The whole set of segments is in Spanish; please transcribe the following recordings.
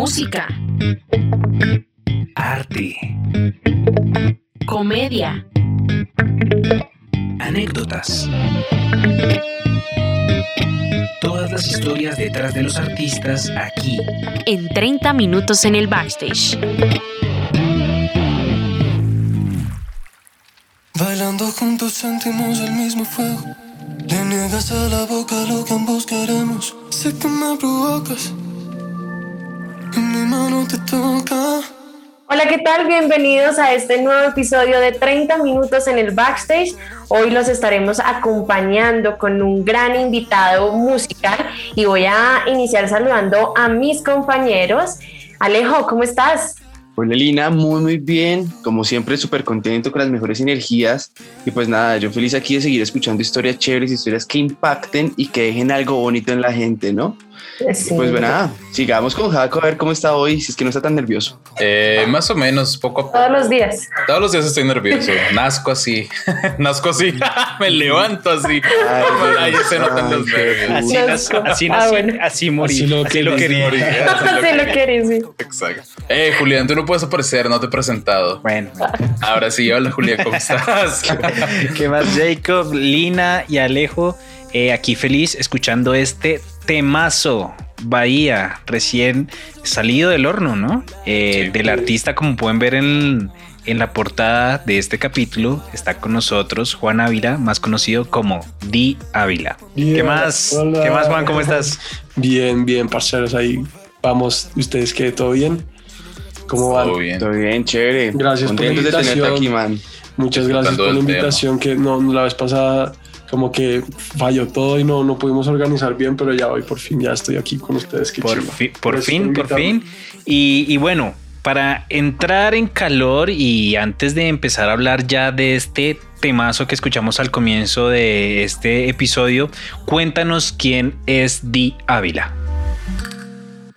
Música. Arte. Comedia. Anécdotas. Todas las historias detrás de los artistas aquí. En 30 minutos en el backstage. Bailando juntos sentimos el mismo fuego. Le niegas a la boca lo que ambos queremos. Sé que me provocas. Hola, ¿qué tal? Bienvenidos a este nuevo episodio de 30 minutos en el backstage. Hoy los estaremos acompañando con un gran invitado musical y voy a iniciar saludando a mis compañeros. Alejo, ¿cómo estás? Hola Lina, muy muy bien, como siempre súper contento con las mejores energías y pues nada, yo feliz aquí de seguir escuchando historias chéveres, historias que impacten y que dejen algo bonito en la gente, ¿no? Sí. Pues bueno, nada, sigamos con Jaco a ver cómo está hoy, si es que no está tan nervioso. Eh, más o menos, poco a poco. Todos los días. Todos los días estoy nervioso. Nazco así, nazco así, me levanto así. Ay, se notan los nervios. Así, nací, así, Ah, bueno. así morí. Así lo así lo quería. quería. Morir, así lo quería. sí. Exacto. Eh, Julián, tú no puedes aparecer, no te he presentado. Bueno, Ahora sí, hola Julián, ¿cómo estás? ¿qué más? Jacob, Lina y Alejo, eh, aquí feliz escuchando este temazo. Bahía, recién salido del horno, ¿no? Eh, Sí. Del artista, como pueden ver en, en la portada de este capítulo, está con nosotros Juan Ávila, más conocido como Di Ávila. ¿Qué más? hola. ¿Qué más, Juan? ¿Cómo estás? Bien, bien, parceros, ahí vamos. ¿Ustedes qué? ¿Todo bien? ¿Cómo van? Todo bien. Todo bien, chévere. Gracias por la de tenerte aquí, man. Muchas gracias por la tema. invitación, que no, no, la vez pasada como que falló todo y no, no pudimos organizar bien, pero ya hoy por fin ya estoy aquí con ustedes. Qué Por, fi- por fin, por fin. Y, y bueno, para entrar en calor y antes de empezar a hablar ya de este temazo que escuchamos al comienzo de este episodio, cuéntanos quién es Di Ávila.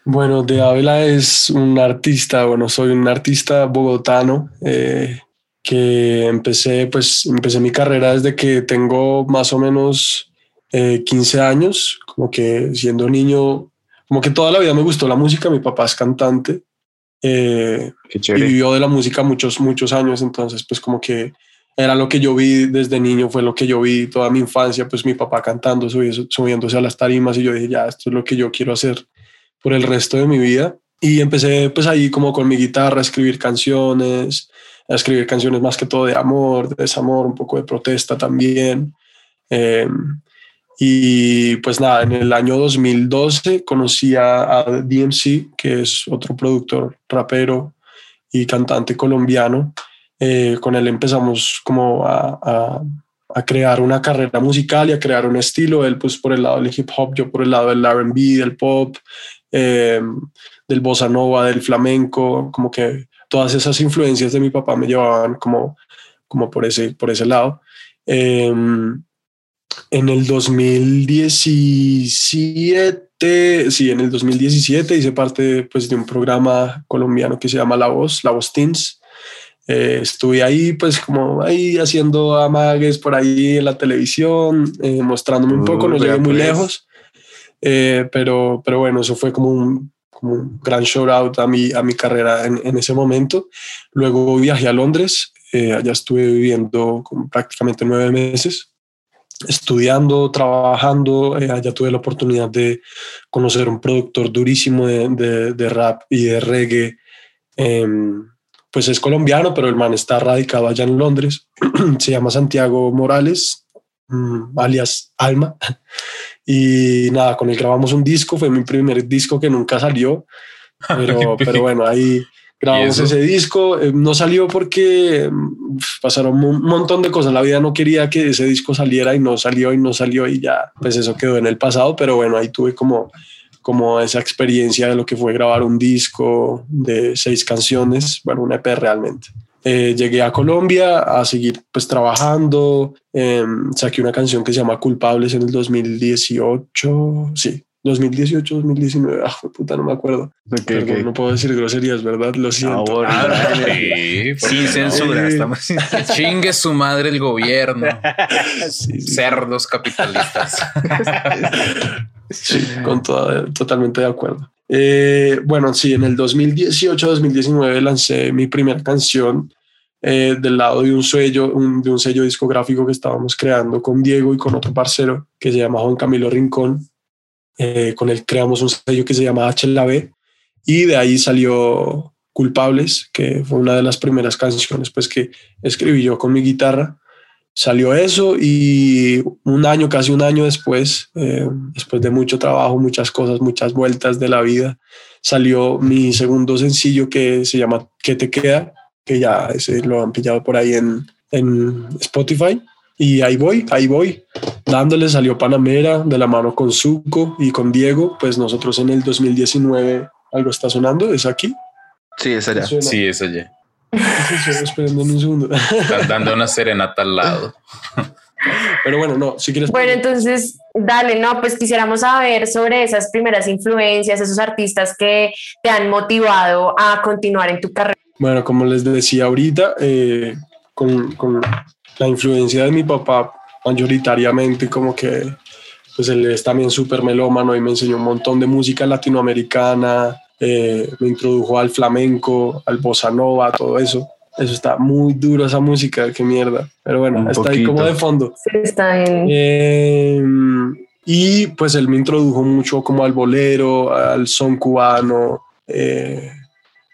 Bueno, De Ávila es un artista, bueno, soy un artista bogotano eh, que empecé, pues, empecé mi carrera desde que tengo más o menos eh, 15 años, como que siendo niño, como que toda la vida me gustó la música, mi papá es cantante eh, y vivió de la música muchos, muchos años, entonces pues como que era lo que yo vi desde niño, fue lo que yo vi toda mi infancia, pues mi papá cantando, subi- subiéndose a las tarimas y yo dije, ya, esto es lo que yo quiero hacer por el resto de mi vida. Y empecé pues ahí como con mi guitarra a escribir canciones, a escribir canciones más que todo de amor, de desamor, un poco de protesta también. Eh, y pues nada, en el año 2012 conocí a, a DMC, que es otro productor, rapero y cantante colombiano. Eh, con él empezamos como a, a- a crear una carrera musical y a crear un estilo. Él pues por el lado del hip hop, yo por el lado del RB, del pop, eh, del bossa nova, del flamenco, como que todas esas influencias de mi papá me llevaban como, como por, ese, por ese lado. Eh, en el 2017, sí, en el 2017 hice parte pues, de un programa colombiano que se llama La Voz, La Voz Teens. Eh, estuve ahí, pues, como ahí haciendo amagues por ahí en la televisión, eh, mostrándome un poco, no llegué muy pues. lejos, eh, pero, pero bueno, eso fue como un, un gran shout out a mi, a mi carrera en, ese momento. Luego viajé a Londres, eh, allá estuve viviendo como prácticamente nueve meses estudiando, trabajando. eh, allá tuve la oportunidad de conocer un productor durísimo de, de- de rap y de reggae. em, pues es colombiano, pero el man está radicado allá en Londres. Se llama Santiago Morales, mm, alias Alma. Y nada, con él grabamos un disco. Fue mi primer disco que nunca salió. Pero, pero bueno, ahí grabamos ese disco. Eh, no salió porque mm, pasaron un montón de cosas. La vida no quería que ese disco saliera y no salió y no salió y ya, pues eso quedó en el pasado. Pero bueno, ahí tuve como, como esa experiencia de lo que fue grabar un disco de seis canciones, bueno, un EP realmente. Eh, llegué a Colombia a seguir pues trabajando, eh, saqué una canción que se llama Culpables en el 2018, sí, 2018, 2019, ah, fue puta, no me acuerdo. Ok, Perdón, ok. no puedo decir groserías, ¿verdad? Lo siento. Por favor. Sí, ¿por qué Sin censura, estamos sin chingue su madre el gobierno. Sí, sí, Cerdos capitalistas. sí, con toda- totalmente de acuerdo. Eh, bueno, sí, en el 2018-2019 lancé mi primera canción eh, del lado de un sello, de un sello discográfico que estábamos creando con Diego y con otro parcero que se llama Juan Camilo Rincón. Eh, con él creamos un sello que se llama HLB y de ahí salió Culpables, que fue una de las primeras canciones pues que escribí yo con mi guitarra salió eso y un año, casi un año después, eh, después de mucho trabajo, muchas cosas, muchas vueltas de la vida, salió mi segundo sencillo que se llama ¿Qué te queda? Que ya ese lo han pillado por ahí en, en Spotify. Y ahí voy, ahí voy, dándole, salió Panamera de la mano con Zuko y con Diego, pues nosotros en el 2019, algo está sonando, es aquí. Sí, es allá. Sí, es allá esperando un segundo. dando una serenata al lado. Pero bueno, no, si quieres. Bueno, entonces, dale, no, pues quisiéramos saber sobre esas primeras influencias, esos artistas que te han motivado a continuar en tu carrera. Bueno, como les decía ahorita, eh, con, con, la influencia de mi papá, mayoritariamente, como que pues él es también súper melómano y me enseñó un montón de música latinoamericana, eh, me introdujo al flamenco, al bossa nova, todo eso. Eso está muy duro esa música, qué mierda. Pero bueno, está ahí como de fondo. está bien. Em, y pues él me introdujo mucho como al bolero, al son cubano, eh,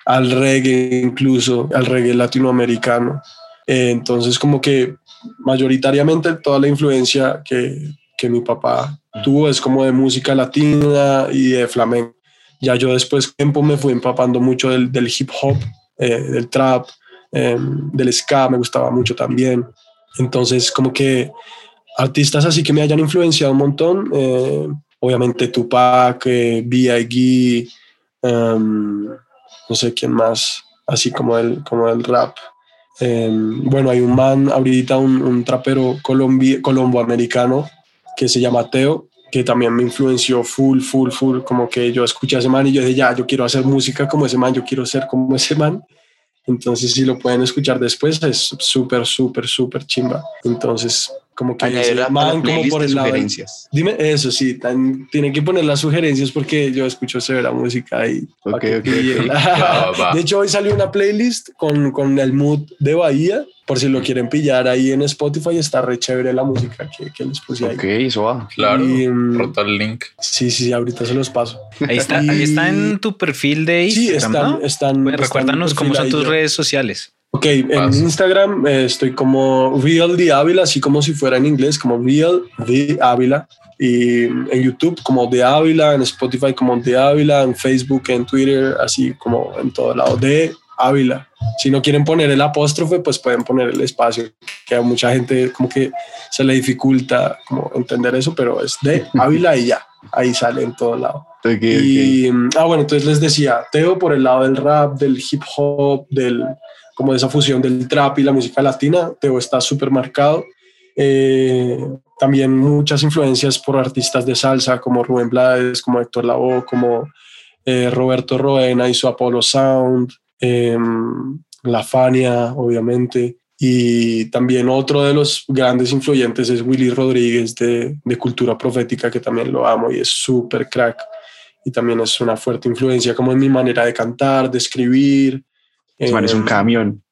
al reggae incluso, al reggae latinoamericano. Eh, entonces como que mayoritariamente toda la influencia que, que mi papá tuvo es como de música latina y de flamenco. Ya yo después tiempo me fui empapando mucho del, del hip hop, eh, del trap, em, del ska, me gustaba mucho también. Entonces, como que artistas así que me hayan influenciado un montón, eh, obviamente Tupac, eh, B.I.G., em, no sé quién más, así como el, como el rap. Em, bueno, hay un man, ahorita un, un trapero colombo-americano que se llama Teo, que también me influenció full, full, full, como que yo escuché a ese man y yo dije, ya, yo quiero hacer música como ese man, yo quiero ser como ese man. Entonces, si lo pueden escuchar después, es súper, súper, súper chimba. Entonces, como que man, como por el lado. Sugerencias. Dime eso, sí, tan, tienen que poner las sugerencias porque yo escucho severa música y. Okay, de hecho, hoy salió una playlist con, con el mood de Bahía por si lo quieren pillar ahí en Spotify, está re chévere la música que, que les puse ahí. Ok, eso va. Claro, mm, rota el link. Sí, sí, ahorita se los paso. Ahí está, ahí está en tu perfil de Instagram. Sí, están, están, recuérdanos cómo son tus redes sociales. Ok, en Instagram eh, estoy como Real de Ávila, así como si fuera en inglés, como Real de Ávila. Y en YouTube como de Ávila, en Spotify como de Ávila, en Facebook, en Twitter, así como en todo lado de Ávila. Si no quieren poner el apóstrofe, pues pueden poner el espacio, que a mucha gente como que se le dificulta como entender eso, pero es de Ávila y ya, ahí sale en todo lado. y, ah, bueno, entonces les decía, Teo por el lado del rap, del hip hop, del, como esa fusión del trap y la música latina, Teo está súper marcado. Eh, también muchas influencias por artistas de salsa como Rubén Blades, como Héctor Lavoe, como eh, Roberto Roena y su Apollo Sound, Em, la Fania, obviamente. Y también otro de los grandes influyentes es Willy Rodríguez de, de Cultura Profética, que también lo amo y es súper crack. Y también es una fuerte influencia como en mi manera de cantar, de escribir. Es un em, camión.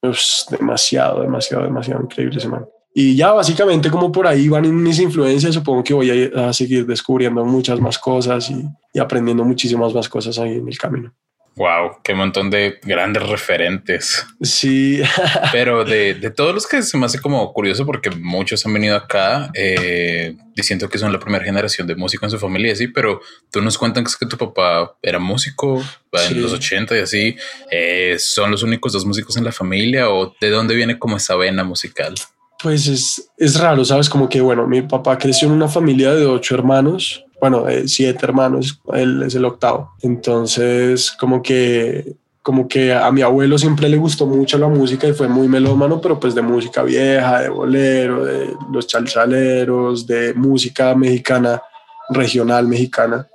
Demasiado, demasiado, demasiado increíble ese man. Y ya básicamente como por ahí van mis influencias, supongo que voy a, a seguir descubriendo muchas más cosas y, y aprendiendo muchísimas más cosas ahí en el camino. Wow, qué montón de grandes referentes. Sí. Pero de, de, todos los que se me hace como curioso porque muchos han venido acá eh, diciendo que son la primera generación de músico en su familia, sí, pero tú nos cuentan que es que tu papá era músico en los 80 y así. Eh, ¿Son los únicos dos músicos en la familia o de dónde viene como esa vena musical? Pues es, es raro, ¿sabes? Como que, bueno, mi papá creció en una familia de ocho hermanos bueno, eh, siete hermanos, él es el octavo. Entonces, como que, como que a mi abuelo siempre le gustó mucho la música y fue muy melómano, pero pues de música vieja, de bolero, de los chalchaleros, de música mexicana, regional mexicana,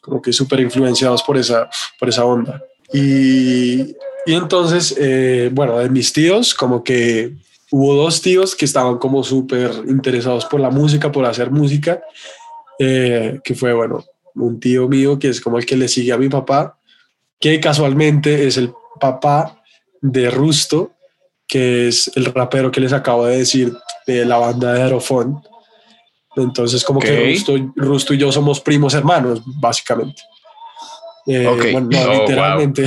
como que súper influenciados por esa, por esa onda. Y, y entonces, eh, bueno, de mis tíos, como que hubo dos tíos que estaban como súper interesados por la música, por hacer música, eh, que fue, bueno, un tío mío que es como el que le sigue a mi papá, que casualmente es el papá de Rusto, que es el rapero que les acabo de decir de la banda de Aerofón. Entonces, como que. Rusto, Rusto y yo somos primos hermanos, básicamente. Eh, bueno, no, Oh, literalmente.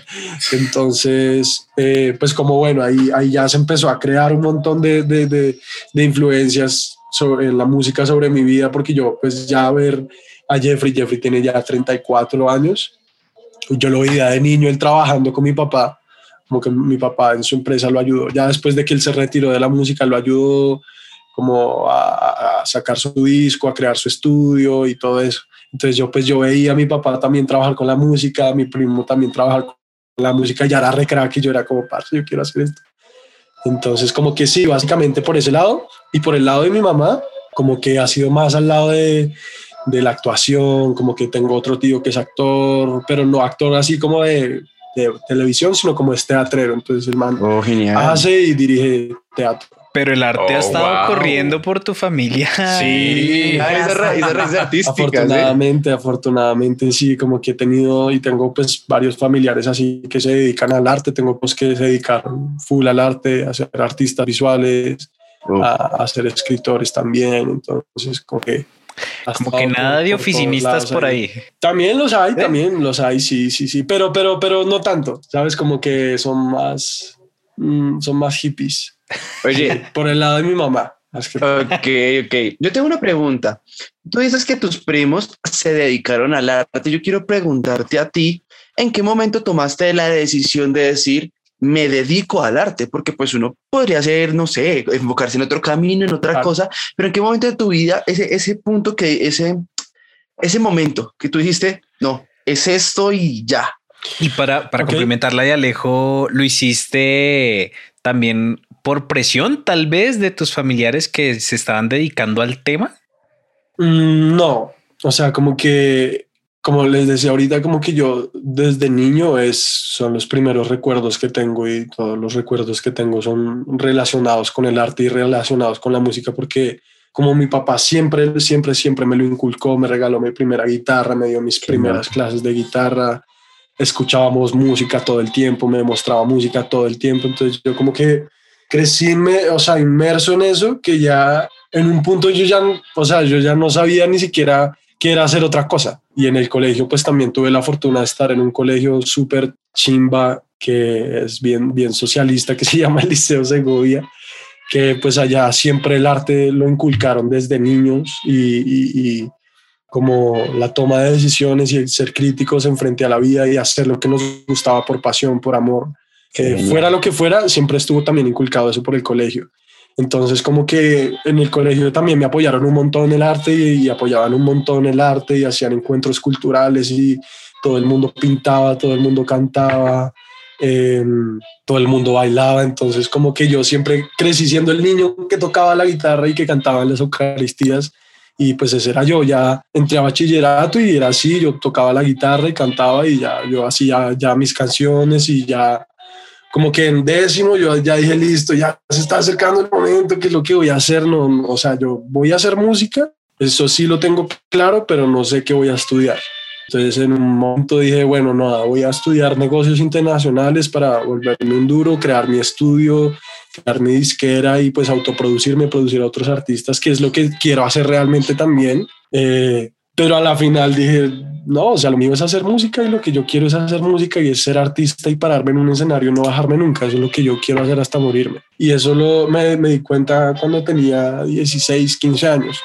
Entonces, eh, pues como bueno, ahí, ahí ya se empezó a crear un montón de, de, de, de influencias sobre la música sobre mi vida, porque yo pues ya ver a Jeffrey, Jeffrey tiene ya 34 años, yo lo veía de niño, él trabajando con mi papá, como que mi papá en su empresa lo ayudó, ya después de que él se retiró de la música, lo ayudó como a, a sacar su disco, a crear su estudio y todo eso. Entonces yo pues yo veía a mi papá también trabajar con la música, a mi primo también trabajar con la música, ya era re crack y yo era como, parce, yo quiero hacer esto. Entonces como que sí, básicamente por ese lado y por el lado de mi mamá, como que ha sido más al lado de, de la actuación, como que tengo otro tío que es actor, pero no actor así como de, de televisión, sino como es teatrero. Entonces el man Oh, hace y dirige teatro. Pero el arte Oh, ha estado wow. corriendo por tu familia. Sí. Ah, esa ra- esa raíz artística. ¿sí? Afortunadamente, afortunadamente sí, como que he tenido y tengo pues varios familiares así que se dedican al arte, tengo pues que se dedicaron full al arte, a ser artistas visuales, Oh. a, a ser escritores también, entonces como que... Como que nada por- de por oficinistas lados por ahí. También los hay, también los hay, sí, sí, sí, pero, pero, pero no tanto, ¿sabes? Como que son más, mm, son más hippies. Oye, Por el lado de mi mamá. ok, ok. Yo tengo una pregunta. Tú dices que tus primos se dedicaron al arte. Yo quiero preguntarte a ti, ¿en qué momento tomaste la decisión de decir, me dedico al arte? Porque pues uno podría ser, no sé, enfocarse en otro camino, en otra Claro. cosa, pero ¿en qué momento de tu vida, ese, ese punto que, ese, ese momento que tú dijiste, no, es esto y ya? Y para, para Ok. complementarla de Alejo, ¿lo hiciste también por presión, tal vez, de tus familiares que se estaban dedicando al tema? Mm, No, o sea, como que, como les decía ahorita, como que yo desde niño es, son los primeros recuerdos que tengo y todos los recuerdos que tengo son relacionados con el arte y relacionados con la música porque como mi papá siempre, siempre, siempre me lo inculcó, me regaló mi primera guitarra, me dio mis primeras clases de guitarra, escuchábamos música todo el tiempo, me mostraba música todo el tiempo, entonces yo como que crecí, o sea, inmerso en eso, que ya en un punto yo ya, o sea, yo ya no sabía ni siquiera qué era hacer otra cosa. Y en el colegio, pues también tuve la fortuna de estar en un colegio súper chimba, que es bien, bien socialista, que se llama el Liceo Segovia, que pues allá siempre el arte lo inculcaron desde niños y, y- y como la toma de decisiones y el ser críticos en frente a la vida y hacer lo que nos gustaba por pasión, por amor, que Genial. fuera lo que fuera, siempre estuvo también inculcado eso por el colegio. Entonces, como que en el colegio también me apoyaron un montón en el arte y, y apoyaban un montón el arte y hacían encuentros culturales y todo el mundo pintaba, todo el mundo cantaba, eh, todo el mundo bailaba. Entonces, como que yo siempre crecí siendo el niño que tocaba la guitarra y que cantaba en las Eucaristías. Y pues ese era yo, ya entré a bachillerato y era así, yo tocaba la guitarra y cantaba y ya yo hacía ya mis canciones y ya como que en décimo yo ya dije listo, ya se está acercando el momento, que es lo que voy a hacer, no, no, o sea, yo voy a hacer música, eso sí lo tengo claro, pero no sé qué voy a estudiar. Entonces en un momento dije, bueno, nada, voy a estudiar negocios internacionales para volverme un duro, crear mi estudio, crear mi disquera y pues autoproducirme, producir a otros artistas, que es lo que quiero hacer realmente también. Eh, pero a la final dije, no, o sea, lo mío es hacer música y lo que yo quiero es hacer música y es ser artista y pararme en un escenario, no bajarme nunca, eso es lo que yo quiero hacer hasta morirme. Y eso lo, me, me di cuenta cuando tenía 16, 15 años.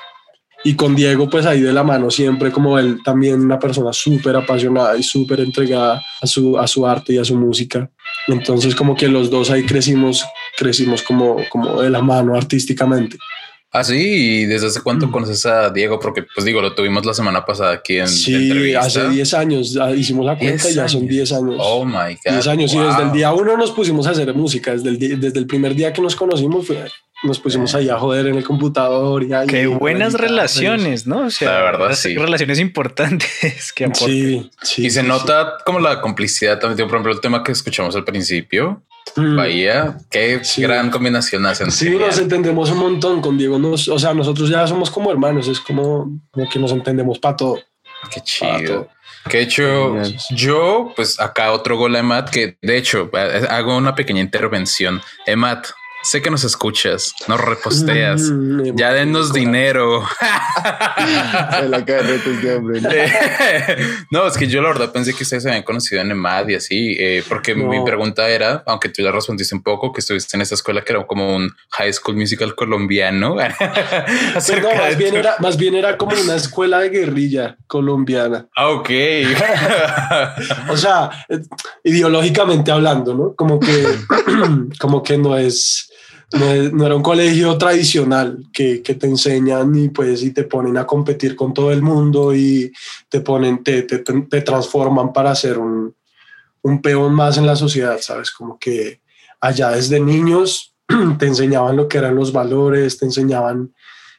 Y con Diego, pues ahí de la mano, siempre como él, también una persona súper apasionada y súper entregada a su, a su arte y a su música. Entonces como que los dos ahí crecimos, crecimos como, como de la mano artísticamente. Ah, sí, y desde hace cuánto conoces a Diego, porque pues digo, lo tuvimos la semana pasada aquí en Sí, entrevista. hace 10 años hicimos la cuenta 10 y ya son años. 10 años. Oh my God. 10 años y desde el día uno nos pusimos a hacer música, desde el, desde el primer día que nos conocimos fue- nos pusimos ahí a joder en el computador. Y ahí, Qué buenas relaciones, ¿no? O sea, La verdad, sí. relaciones importantes que aportan. Sí, sí. Y se sí, nota como la complicidad también. Por ejemplo, el tema que escuchamos al principio. Mm. Bahía, qué Sí. gran combinación hacen. Sí, Genial. nos entendemos un montón con Diego. Nos, o sea, nosotros ya somos como hermanos, es como, como que nos entendemos para todo. Qué chido. Que de hecho, yo, pues acá otro gol a Emat, que de hecho hago una pequeña intervención. Emat, Sé que nos escuchas, nos reposteas. Mm, ya denos dinero. la no, es que yo la verdad pensé que ustedes se habían conocido en EMAD y así, eh, porque mi pregunta era, aunque tú ya respondiste un poco, que estuviste en esta escuela que era como un high school musical colombiano. Pues no, más, bien era, más bien era como una escuela de guerrilla colombiana. Ah, ok. o sea, eh, ideológicamente hablando, ¿no? Como que, como que no es no, era un colegio tradicional que, te enseñan y pues y te ponen a competir con todo el mundo y te ponen, te, transforman para ser un, peón más en la sociedad, ¿sabes? Como que allá desde niños te enseñaban lo que eran los valores, te enseñaban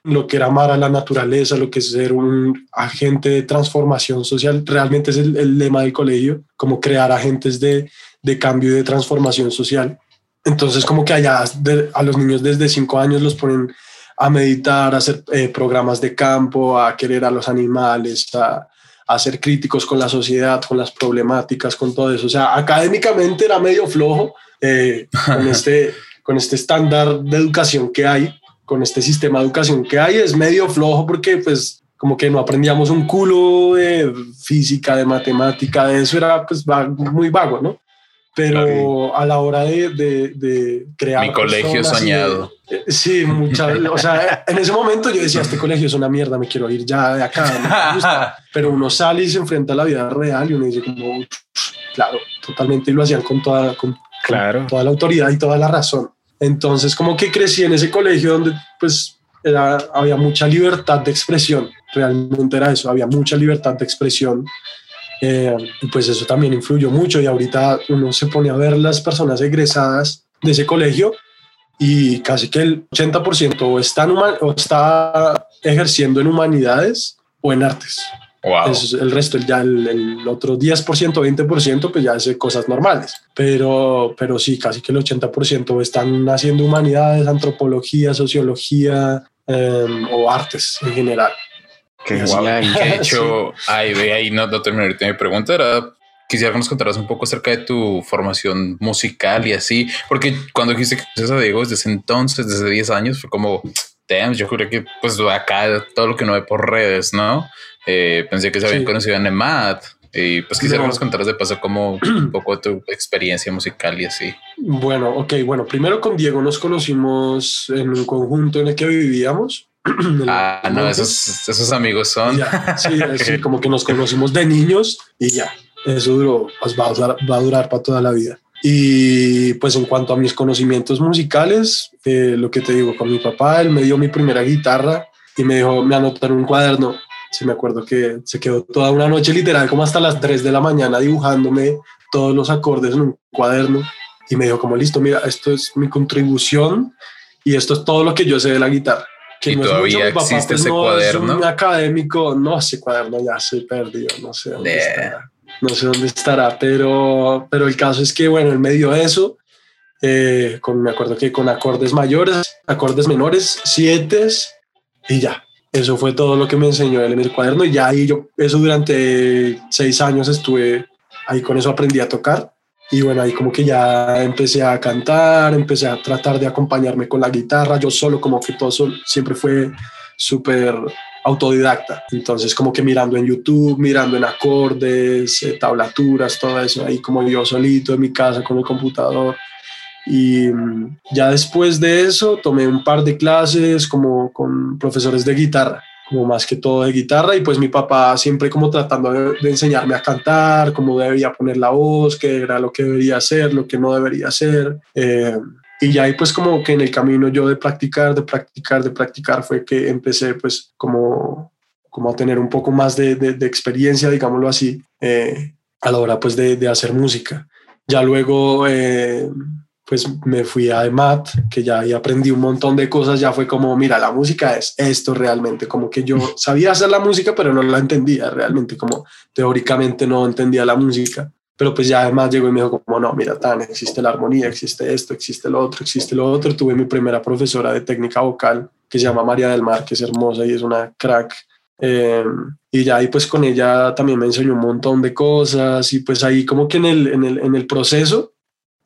lo que era amar a la naturaleza, lo que es ser un agente de transformación social. Realmente es el, lema del colegio, como crear agentes de, de, cambio y de transformación social. Entonces, como que allá a los niños desde cinco años los ponen a meditar, a hacer eh, programas de campo, a querer a los animales, a, a, ser críticos con la sociedad, con las problemáticas, con todo eso. O sea, académicamente era medio flojo eh, con, este, con este estándar de educación que hay, con este sistema de educación que hay, es medio flojo porque pues como que no aprendíamos un culo de física, de matemática, de eso era pues muy vago, ¿no? Pero a la hora de, de, crear... Mi colegio soñado. Sí, mucha, o sea, en ese momento yo decía, este colegio es una mierda, me quiero ir ya de acá. pero uno sale y se enfrenta a la vida real y uno dice como, claro, totalmente, y lo hacían con toda, con, claro. toda la autoridad y toda la razón. Entonces, como que crecí en ese colegio donde pues era, había mucha libertad de expresión, realmente era eso, había mucha libertad de expresión eh, pues eso también influyó mucho y ahorita uno se pone a ver las personas egresadas de ese colegio y casi que el 80% está, o está ejerciendo en humanidades o en artes. Wow. el resto, ya el, otro 10%, 20%, pues ya hace cosas normales. Pero, pero sí, casi que el 80% están haciendo humanidades, antropología, sociología em, o artes en general. Que, de hecho, ahí, ahí no, no terminé mi pregunta, era quisiera que nos contaras un poco acerca de tu formación musical y así, porque cuando dijiste que conoces a Diego desde entonces, desde 10 años, fue como, damn, yo creo que pues acá todo lo que no ve por redes, ¿no? Eh, pensé que se habían conocido en EMAD y pues quisiera que nos contaras de paso como un poco tu experiencia musical y así. Bueno, ok, bueno, primero con Diego nos conocimos en un conjunto en el que vivíamos ah, no, esos, esos amigos son. sí, como que nos conocimos de niños y ya, eso duró, pues va, a durar, va a durar para toda la vida. Y pues en cuanto a mis conocimientos musicales, eh, lo que te digo, con mi papá, él me dio mi primera guitarra y me dijo, me anotó en un cuaderno. Sí, me acuerdo que se quedó toda una noche literal, como hasta las 3 de la mañana, dibujándome todos los acordes en un cuaderno. Y me dijo, como listo, mira, esto es mi contribución y esto es todo lo que yo sé de la guitarra y todavía existe ese cuaderno. Es un académico, no, ese cuaderno ya se perdió, no sé dónde estará. No sé dónde estará, pero, pero el caso es que, bueno, en medio de eso, eh, con, me acuerdo que con acordes mayores, acordes menores, siete y ya. Eso fue todo lo que me enseñó él en el cuaderno y ya ahí yo, eso durante seis años estuve ahí con eso aprendí a tocar y bueno, ahí como que ya empecé a cantar, empecé a tratar de acompañarme con la guitarra, yo solo como que todo siempre fue súper autodidacta, entonces como que mirando en YouTube, mirando en acordes, eh, tablaturas, todo eso, ahí como yo solito en mi casa con el computador. Y mm, ya después de eso tomé un par de clases como con profesores de guitarra como más que todo de guitarra y pues mi papá siempre como tratando de, enseñarme a cantar, cómo debería poner la voz, qué era lo que debería hacer, lo que no debería hacer. Eh, y ya ahí pues como que en el camino yo de practicar, de practicar, de practicar fue que empecé pues como, como a tener un poco más de, de, experiencia, digámoslo así, eh, a la hora pues de, de hacer música. Ya luego... Eh, pues me fui a EMAT, que ya ahí aprendí un montón de cosas, ya fue como, mira, la música es esto realmente, como que yo sabía hacer la música, pero no la entendía realmente, como teóricamente no entendía la música, pero pues ya además llegó y me dijo como, no, mira, tan, existe la armonía, existe esto, existe lo otro, existe lo otro, tuve mi primera profesora de técnica vocal, que se llama María del Mar, que es hermosa y es una crack, Eh, y ya ahí pues con ella también me enseñó un montón de cosas y pues ahí como que en el, en el, en el proceso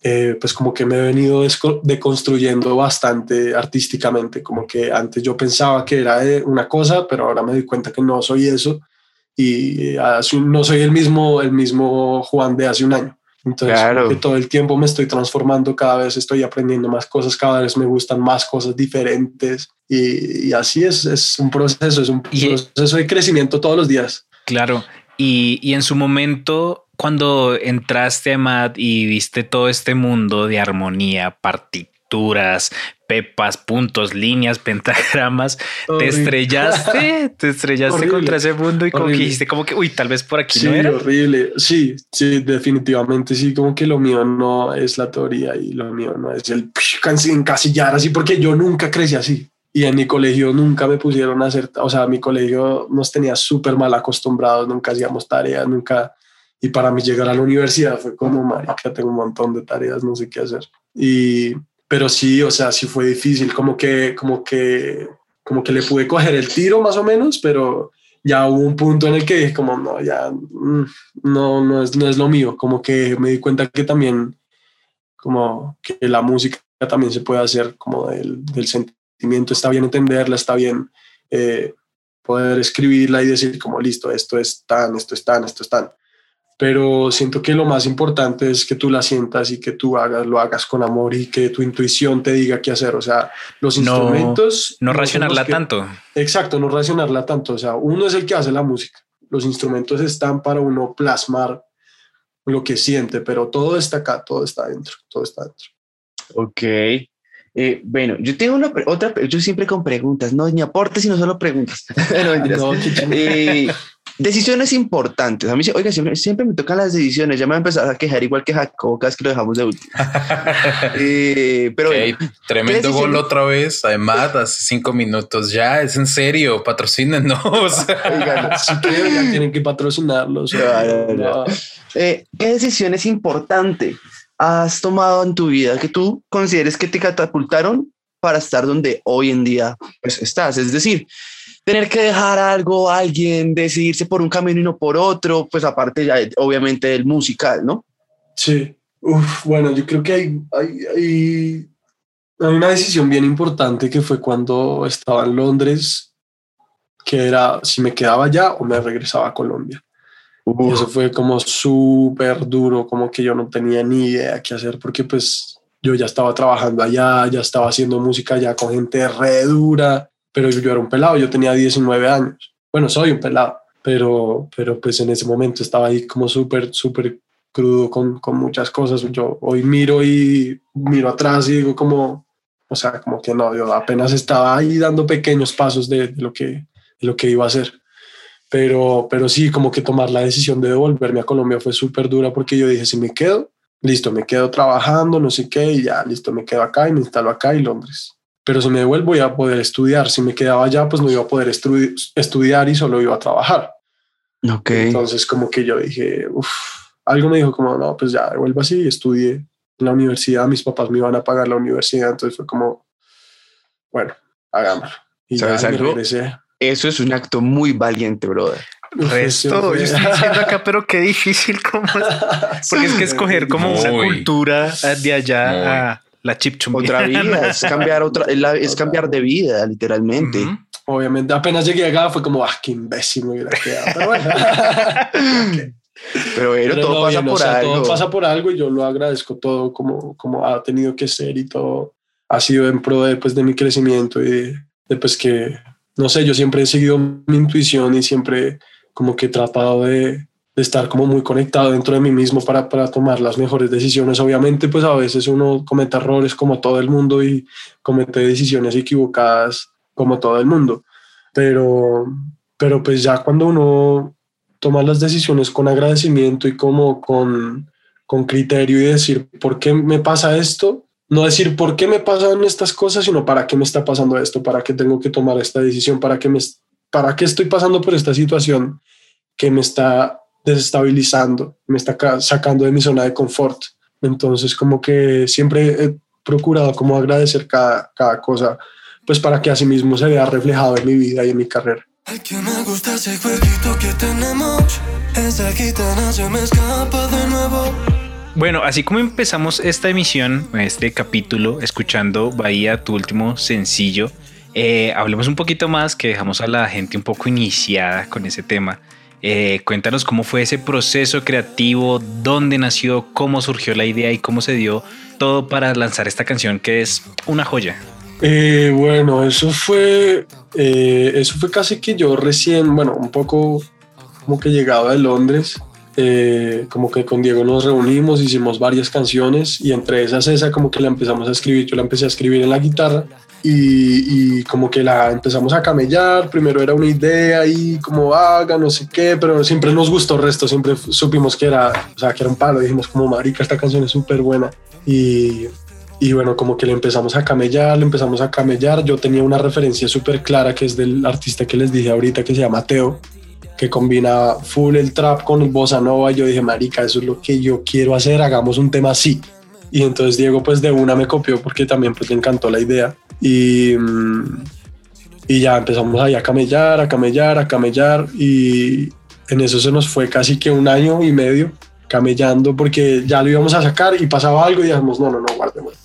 eh, pues como que me he venido deconstruyendo bastante artísticamente, como que antes yo pensaba que era una cosa, pero ahora me doy cuenta que no soy eso y no soy el mismo, el mismo Juan de hace un año. Entonces, que todo el tiempo me estoy transformando, cada vez estoy aprendiendo más cosas, cada vez me gustan más cosas diferentes y, así es, es un proceso, es un proceso de crecimiento todos los días. Claro, y, y en su momento cuando entraste a MAD y viste todo este mundo de armonía, partituras, pepas, puntos, líneas, pentagramas, te estrellaste, te estrellaste contra ese mundo y como que dijiste como que, uy, tal vez por aquí no era. horrible. Sí, sí, definitivamente sí, como que lo mío no es la teoría y lo mío no es el encasillar así, porque yo nunca crecí así. Y en mi colegio nunca me pusieron a hacer, o sea, mi colegio nos tenía súper mal acostumbrados, nunca hacíamos tareas, nunca y para mí llegar a la universidad fue como, marica, tengo un montón de tareas, no sé qué hacer. Y, pero sí, o sea, sí fue difícil, como que, como que, como que le pude coger el tiro más o menos, pero ya hubo un punto en el que dije como, no, ya, mm, no, no es, no es lo mío, como que me di cuenta que también, como que la música también se puede hacer como del, del sentimiento, está bien entenderla, está bien eh, poder escribirla y decir como, listo, esto es tan, esto es tan, esto es tan pero siento que lo más importante es que tú la sientas y que tú hagas, lo hagas con amor y que tu intuición te diga qué hacer. O sea, los instrumentos... No racionarla tanto. Exacto, no racionarla tanto. O sea, uno es el que hace la música. Los instrumentos están para uno plasmar lo que siente, pero todo está acá, todo está dentro, todo está dentro. Ok. Eh, bueno, yo tengo una otra, yo siempre con preguntas, no ni aportes, sino solo preguntas. no, eh, Decisiones importantes. A mí, oiga, siempre, siempre me tocan las decisiones. Ya me voy a empezar a quejar igual que Jacob, cada que lo dejamos de último. eh, pero tremendo gol otra vez. Además, hace cinco minutos ya. Es en serio. Patrocínenos. Oigan, si ya tienen que patrocinarlos. Eh, ¿Qué decisión es importante has tomado en tu vida que tú consideres que te catapultaron para estar donde hoy en día pues, estás? Es decir, tener que dejar algo a alguien, decidirse por un camino y no por otro, pues aparte ya obviamente del musical, ¿no? Sí, bueno, yo creo que hay, hay, hay, una decisión bien importante que fue cuando estaba en Londres, que era si me quedaba allá o me regresaba a Colombia. Y eso fue como súper duro, como que yo no tenía ni idea qué hacer, porque pues yo ya estaba trabajando allá, ya estaba haciendo música allá con gente re dura pero yo, era un pelado, yo tenía 19 años. Bueno, soy un pelado, pero, pero pues en ese momento estaba ahí como súper, súper crudo con, con, muchas cosas. Yo hoy miro y miro atrás y digo como, o sea, como que no, yo apenas estaba ahí dando pequeños pasos de, lo, que, lo que iba a hacer. Pero, pero sí, como que tomar la decisión de devolverme a Colombia fue súper dura porque yo dije, si me quedo, listo, me quedo trabajando, no sé qué, y ya, listo, me quedo acá y me instalo acá y Londres pero si me devuelvo iba a poder estudiar. Si me quedaba allá, pues no iba a poder estudiar y solo iba a trabajar. Ok. Entonces como que yo dije, uff, algo me dijo como, no, pues ya devuelvo así, estudié en la universidad, mis papás me iban a pagar la universidad, entonces fue como, bueno, hagámoslo. Y ¿Sabes algo? Eso es un acto muy valiente, brother. Resto, yo estoy diciendo acá, pero qué difícil como porque es que escoger como una cultura de allá a la chip Otra vida, es cambiar, otra, es, cambiar de vida, literalmente. Obviamente, apenas llegué acá fue como, ah, qué imbécil me hubiera quedado. Pero bueno. Pero, todo pasa por algo. Todo pasa por algo y yo lo agradezco todo como, como ha tenido que ser y todo ha sido en pro de, pues, de mi crecimiento y de, pues, que, no sé, yo siempre he seguido mi intuición y siempre como que he tratado de, estar como muy conectado dentro de mí mismo para, para, tomar las mejores decisiones. Obviamente, pues a veces uno comete errores como todo el mundo y comete decisiones equivocadas como todo el mundo. Pero, pero pues ya cuando uno toma las decisiones con agradecimiento y como con, con criterio y decir, ¿por qué me pasa esto? No decir por qué me pasan estas cosas, sino para qué me está pasando esto, para qué tengo que tomar esta decisión, para qué, me, para qué estoy pasando por esta situación que me está desestabilizando, me está sacando de mi zona de confort. Entonces, como que siempre he procurado como agradecer cada, cada cosa, pues para que así mismo se vea reflejado en mi vida y en mi carrera. Ay, que me gusta ese jueguito que tenemos. Esa gitana se me escapa de nuevo. Bueno, así como empezamos esta emisión, este capítulo, escuchando Bahía, tu último sencillo, eh, hablemos un poquito más, que dejamos a la gente un poco iniciada con ese tema. Eh, cuéntanos cómo fue ese proceso creativo, dónde nació, cómo surgió la idea y cómo se dio todo para lanzar esta canción que es una joya. Eh, bueno, eso fue, eh, eso fue casi que yo recién, bueno, un poco como que llegaba de Londres, como que con Diego nos reunimos, hicimos varias canciones y entre esas esa como que la empezamos a escribir, yo la empecé a escribir en la guitarra y, y como que la empezamos a camellar, primero era una idea y como haga, no sé qué, pero siempre nos gustó el resto, siempre supimos que era, o sea, que era un palo, dijimos como marica, esta canción es súper buena y, y bueno, como que le empezamos a camellar, le empezamos a camellar. Yo tenía una referencia súper clara que es del artista que les dije ahorita que se llama Teo, que combina full el trap con el bossa nova. Y yo dije, marica, eso es lo que yo quiero hacer, hagamos un tema así. Y entonces Diego pues de una me copió porque también pues le encantó la idea. Y, y ya empezamos ahí a camellar, a camellar, a camellar. Y en eso se nos fue casi que un año y medio camellando porque ya lo íbamos a sacar y pasaba algo y dijimos, no, no, no, guardemos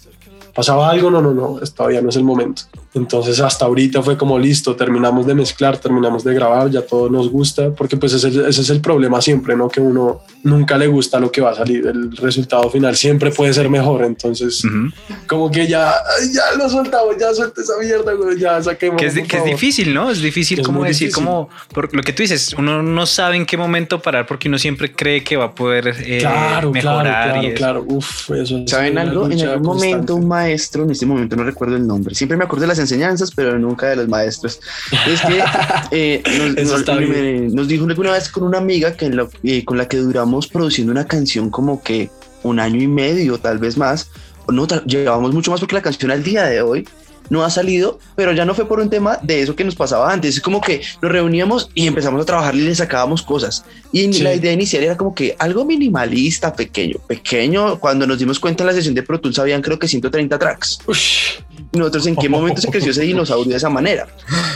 pasaba algo, no, no, no, todavía no es el momento. Entonces hasta ahorita fue como listo, terminamos de mezclar, terminamos de grabar, ya todo nos gusta, porque pues ese, ese, es el problema siempre, ¿no? Que uno nunca le gusta lo que va a salir, el resultado final siempre puede ser mejor, entonces uh -huh. como que ya, ya lo soltamos, ya suelte esa mierda, ya saquemos. Que es, que es difícil, ¿no? Es difícil es como decir, difícil. como por lo que tú dices, uno no sabe en qué momento parar porque uno siempre cree que va a poder eh, claro, mejorar. Claro, y claro, claro. Uf, eso ¿Saben algo? En algún momento un maestro, en este momento no recuerdo el nombre, siempre me acuerdo de las enseñanzas, pero nunca de los maestros. Es que eh, nos, nos, me, nos, dijo alguna vez con una amiga que lo, eh, con la que duramos produciendo una canción como que un año y medio, tal vez más, no, llevábamos mucho más porque la canción al día de hoy no ha salido, pero ya no fue por un tema de eso que nos pasaba antes. Es como que nos reuníamos y empezamos a trabajar y le sacábamos cosas. Y sí. la idea inicial era como que algo minimalista, pequeño, pequeño. Cuando nos dimos cuenta en la sesión de Pro Tools habían creo que 130 tracks. Ush. Nosotros en qué momento se creció ese dinosaurio de esa manera.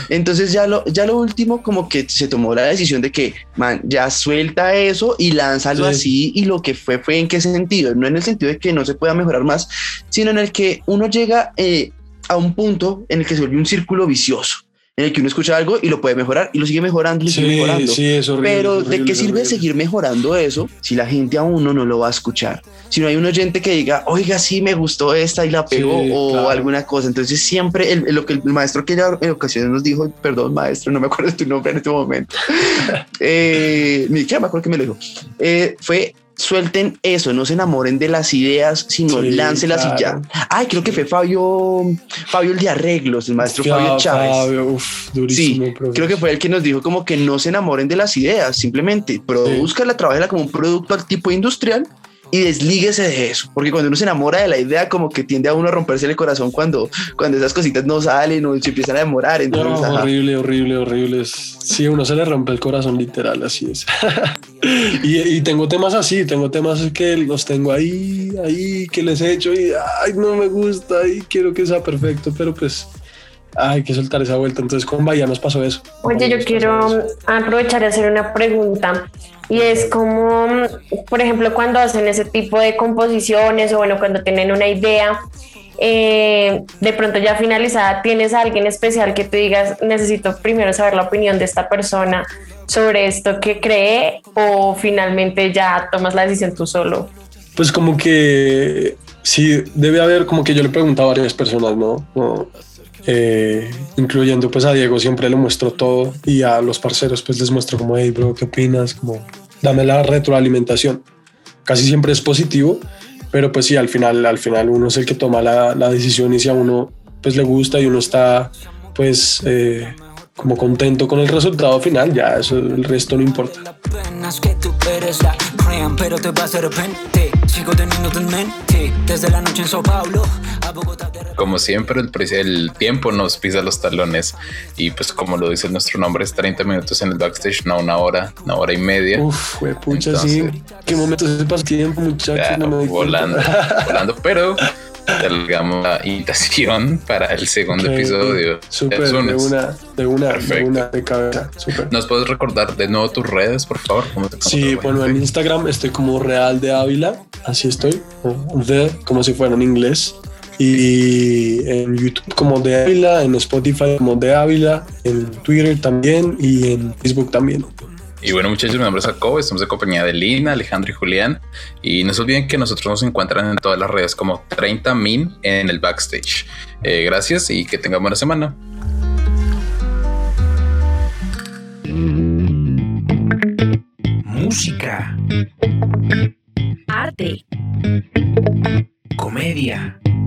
Entonces ya lo, ya lo último como que se tomó la decisión de que, man, ya suelta eso y lánzalo sí. así. Y lo que fue fue en qué sentido. No en el sentido de que no se pueda mejorar más, sino en el que uno llega eh, a un punto en el que se vuelve un círculo vicioso en el que uno escucha algo y lo puede mejorar y lo sigue mejorando y lo sí, sigue mejorando. Sí, es horrible, Pero horrible, ¿de qué sirve seguir mejorando eso si la gente a uno no lo va a escuchar? Si no hay un oyente que diga, oiga, sí, me gustó esta y la pegó Sí, o claro. alguna cosa. Entonces siempre el, lo que el maestro que ya en ocasiones nos dijo, perdón maestro, no me acuerdo de tu nombre en este momento, eh, ni siquiera me acuerdo que me lo dijo, eh, fue suelten eso, no se enamoren de las ideas, sino Sí, láncelas y ya. Ay, creo que fue Fabio, Fabio el de arreglos, el maestro Fabio Chávez. Fabio, uf, durísimo, Sí, profesor. creo que fue el que nos dijo como que no se enamoren de las ideas, simplemente produzcanla, trabajela como un producto al tipo industrial y deslíguese de eso, porque cuando uno se enamora de la idea como que tiende a uno a romperse el corazón cuando, cuando esas cositas no salen o se empiezan a demorar. Entonces, horrible, horrible, horrible. Sí, uno se le rompe el corazón literal, así es. y, y tengo temas así, tengo temas que los tengo ahí, ahí, que les he hecho y ay, no me gusta y quiero que sea perfecto, pero pues hay que soltar esa vuelta. Entonces con Bahía nos pasó eso. Oye, yo quiero eso. aprovechar de hacer una pregunta y es como, por ejemplo, cuando hacen ese tipo de composiciones o bueno, cuando tienen una idea, eh, de pronto ya finalizada, ¿tienes a alguien especial que tú digas, necesito primero saber la opinión de esta persona sobre esto que cree o finalmente ya tomas la decisión tú solo? Pues como que sí, debe haber como que yo le pregunto a varias personas, ¿no? Eh, incluyendo pues a Diego siempre le muestro todo y a los parceros pues les muestro como, hey bro, ¿qué opinas? Como, dame la retroalimentación. Casi siempre es positivo, pero pues sí, al final, al final uno es el que toma la, la decisión y si a uno pues le gusta y uno está pues eh, como contento con el resultado final, ya eso el resto no importa. Como siempre, el, el tiempo nos pisa los talones y pues como lo dice nuestro nombre, es 30 minutos en el backstage, no una hora, una hora y media. Uf, güey, pucha, sí. Entonces- ¿Qué momento se pasa el tiempo, muchachos? Claro, no volando, volando, pero Salgamos la invitación para el segundo Ok, episodio. Súper, El de una, de una, de una, de cabeza. Súper. ¿Nos puedes recordar de nuevo tus redes, por favor? ¿Cómo te Sí, bueno, en? Instagram estoy como Real de Ávila, así estoy, The, como si fuera en inglés. Y en YouTube como de Ávila, en Spotify como de Ávila, en Twitter también y en Facebook también. Y bueno, muchachos, mi nombre es Jacobo, estamos en compañía de Lina, Alejandro y Julián. Y no se olviden que nosotros nos encuentran en todas las redes como 30 min en el backstage. Eh, gracias y que tengan buena semana. Música, Arte, comedia,